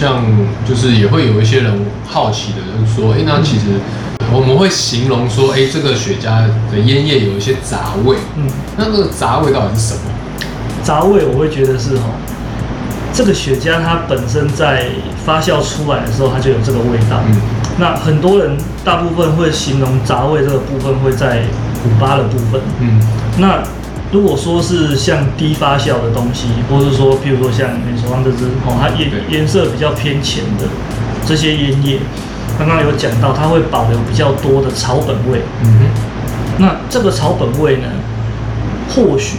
像就是也会有一些人好奇的，就是说，哎、那其实我们会形容说，哎、这个雪茄的烟叶有一些杂味，嗯，那那个杂味到底是什么？杂味我会觉得是哈，这个雪茄它本身在发酵出来的时候，它就有这个味道。嗯那很多人大部分会形容杂味这个部分会在古巴的部分。嗯那如果说是像低发酵的东西，或是说譬如说像你手上这支哦，它颜颜色比较偏浅的这些烟叶，刚刚有讲到它会保留比较多的草本味。嗯那这个草本味呢，或许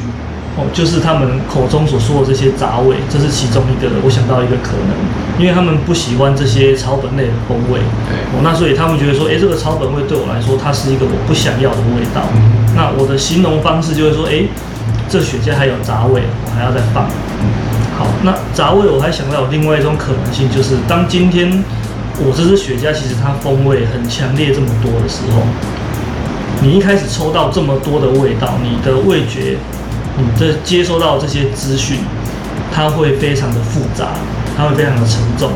哦，就是他们口中所说的这些杂味，这是其中一个我想到一个可能，因为他们不喜欢这些草本类的风味。对哦，那所以他们觉得说，诶，这个草本味对我来说，它是一个我不想要的味道。嗯那我的形容方式就会说，诶，这雪茄还有杂味，我还要再放。好，那杂味我还想到有另外一种可能性，就是当今天我这支雪茄其实它风味很强烈这么多的时候，你一开始抽到这么多的味道，你的味觉，你的接收到这些资讯，它会非常的复杂，它会非常的沉重。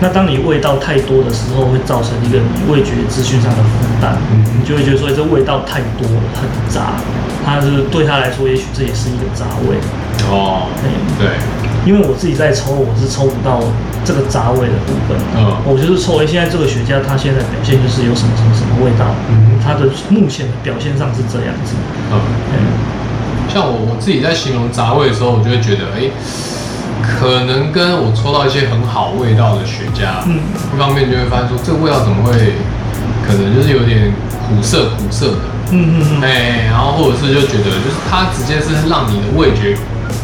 那当你味道太多的时候，会造成一个你味觉资讯上的负担，嗯你就会觉得说这味道太多了，很杂。它是对他来说，也许这也是一个杂味。哦，嗯对，因为我自己在抽，我是抽不到这个杂味的部分。嗯我就是抽，哎、现在这个雪茄它现在表现就是有什么什么什么味道，嗯它的目前的表现上是这样子。嗯。嗯，像我我自己在形容杂味的时候，我就会觉得，哎、可能跟我抽到一些很好味道的雪茄，嗯。一方面就会发现说，这个味道怎么会，可能就是有点苦涩苦涩的，嗯嗯嗯，哎、然后或者是就觉得，就是它直接是让你的味觉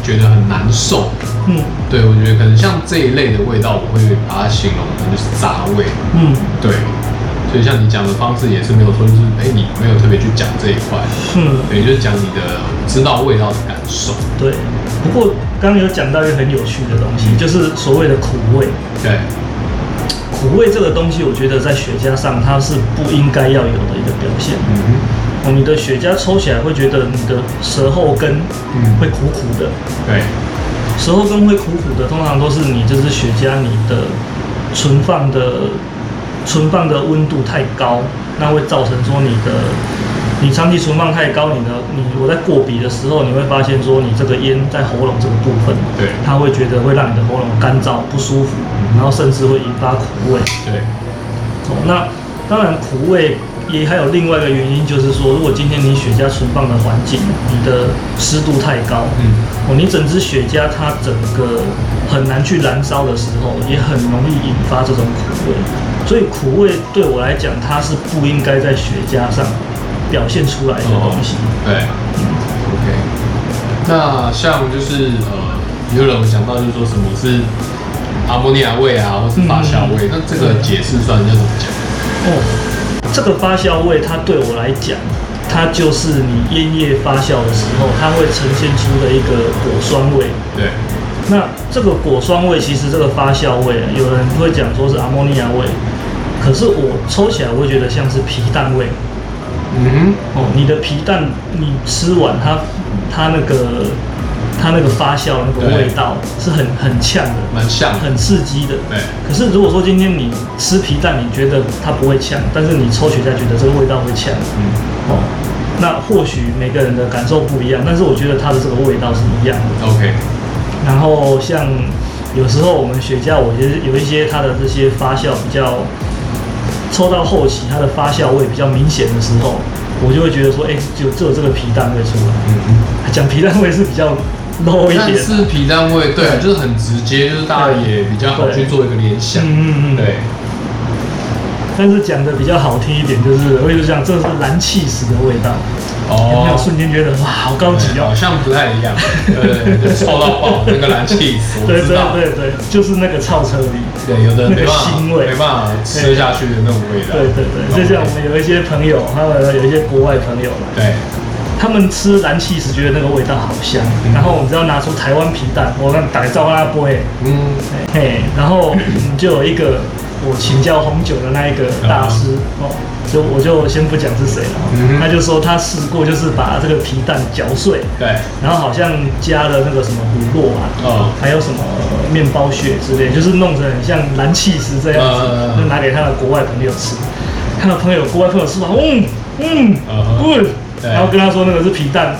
觉得很难受。嗯。对，我觉得可能像这一类的味道，我会把它形容成就是杂味。嗯。对，所以像你讲的方式也是没有说，就是哎、你没有特别去讲这一块，嗯，对，就是讲你的知道味道的感受。对。不过刚刚有讲到一个很有趣的东西，就是所谓的苦味。对，苦味这个东西，我觉得在雪茄上它是不应该要有的一个表现。嗯哦，你的雪茄抽起来会觉得你的舌后根嗯会苦苦的，对，舌后根会苦苦的，通常都是你这支雪茄你的存放的存放的温度太高，那会造成说你的你长期存放太高，你的你我在过鼻的时候，你会发现说你这个烟在喉咙这个部分，对它会觉得会让你的喉咙干燥不舒服，然后甚至会引发苦味。对，哦，那当然苦味也还有另外一个原因，就是说，如果今天你雪茄存放的环境，你的湿度太高，嗯，哦，你整支雪茄它整个很难去燃烧的时候，也很容易引发这种苦味。所以苦味对我来讲，它是不应该在雪茄上表现出来的东西。对，OK。那像就是呃，有人有讲到就是说什么是阿莫尼亚味啊，或是发酵味，那这个解释算要怎么讲？哦，这个发酵味，它对我来讲，它就是你烟叶发酵的时候，它会呈现出的一个果酸味。对，那这个果酸味，其实这个发酵味，有人会讲说是阿莫尼亚味，可是我抽起来，我会觉得像是皮蛋味。嗯哦，你的皮蛋你吃完它，它那个它那个发酵那个味道是很很呛的，蛮呛，很刺激的。对，可是如果说今天你吃皮蛋，你觉得它不会呛，但是你抽雪茄觉得这个味道会呛，嗯，哦，那或许每个人的感受不一样，但是我觉得它的这个味道是一样的。OK，然后像有时候我们雪茄，我觉得有一些它的这些发酵比较抽到后期，它的发酵味比较明显的时候，我就会觉得说，哎、就只有这个皮蛋味出来。嗯。讲皮蛋味是比较 low，一点，但是皮蛋味，对啊，对。就是很直接，就是大家也比较好去做一个联想，嗯嗯嗯，对，但是讲的比较好听一点，就是我一直讲这是蓝气死的味道，有没有哦，瞬间觉得哇，好高级哦。对好？像不太一样，对对对，臭到爆那个蓝气对对，对 对，就是那个臭车味。对，有的那个腥味。没办法吃下去的那种味道，对对对，就像我们有一些朋友，他们有一些国外朋友来，对，他们吃蓝气时觉得那个味道好香，嗯。然后我们只要拿出台湾皮蛋，我让打造拉波哎，嗯，嘿，然后你就有一个我请教红酒的那一个大师哦，就我就先不讲是谁了他就说他试过就是把这个皮蛋嚼碎，对，然后好像加了那个什么乳酪啊，哦。还有什么面包屑之类，就是弄成很像蓝气石这样子，就拿给他的国外朋友吃。他的朋友国外朋友吃完，嗯嗯嗯。然后跟他说那个是皮蛋，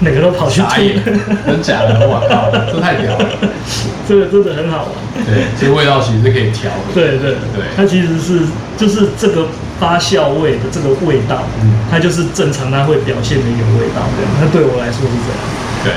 每个都跑去傻眼吐。，真假的？我靠，这太屌了。这个真的很好玩。对，其实味道其实是可以调的。对对对它其实是就是这个发酵味的这个味道，嗯它就是正常它会表现的一个味道，这样。那对我来说是这样。对。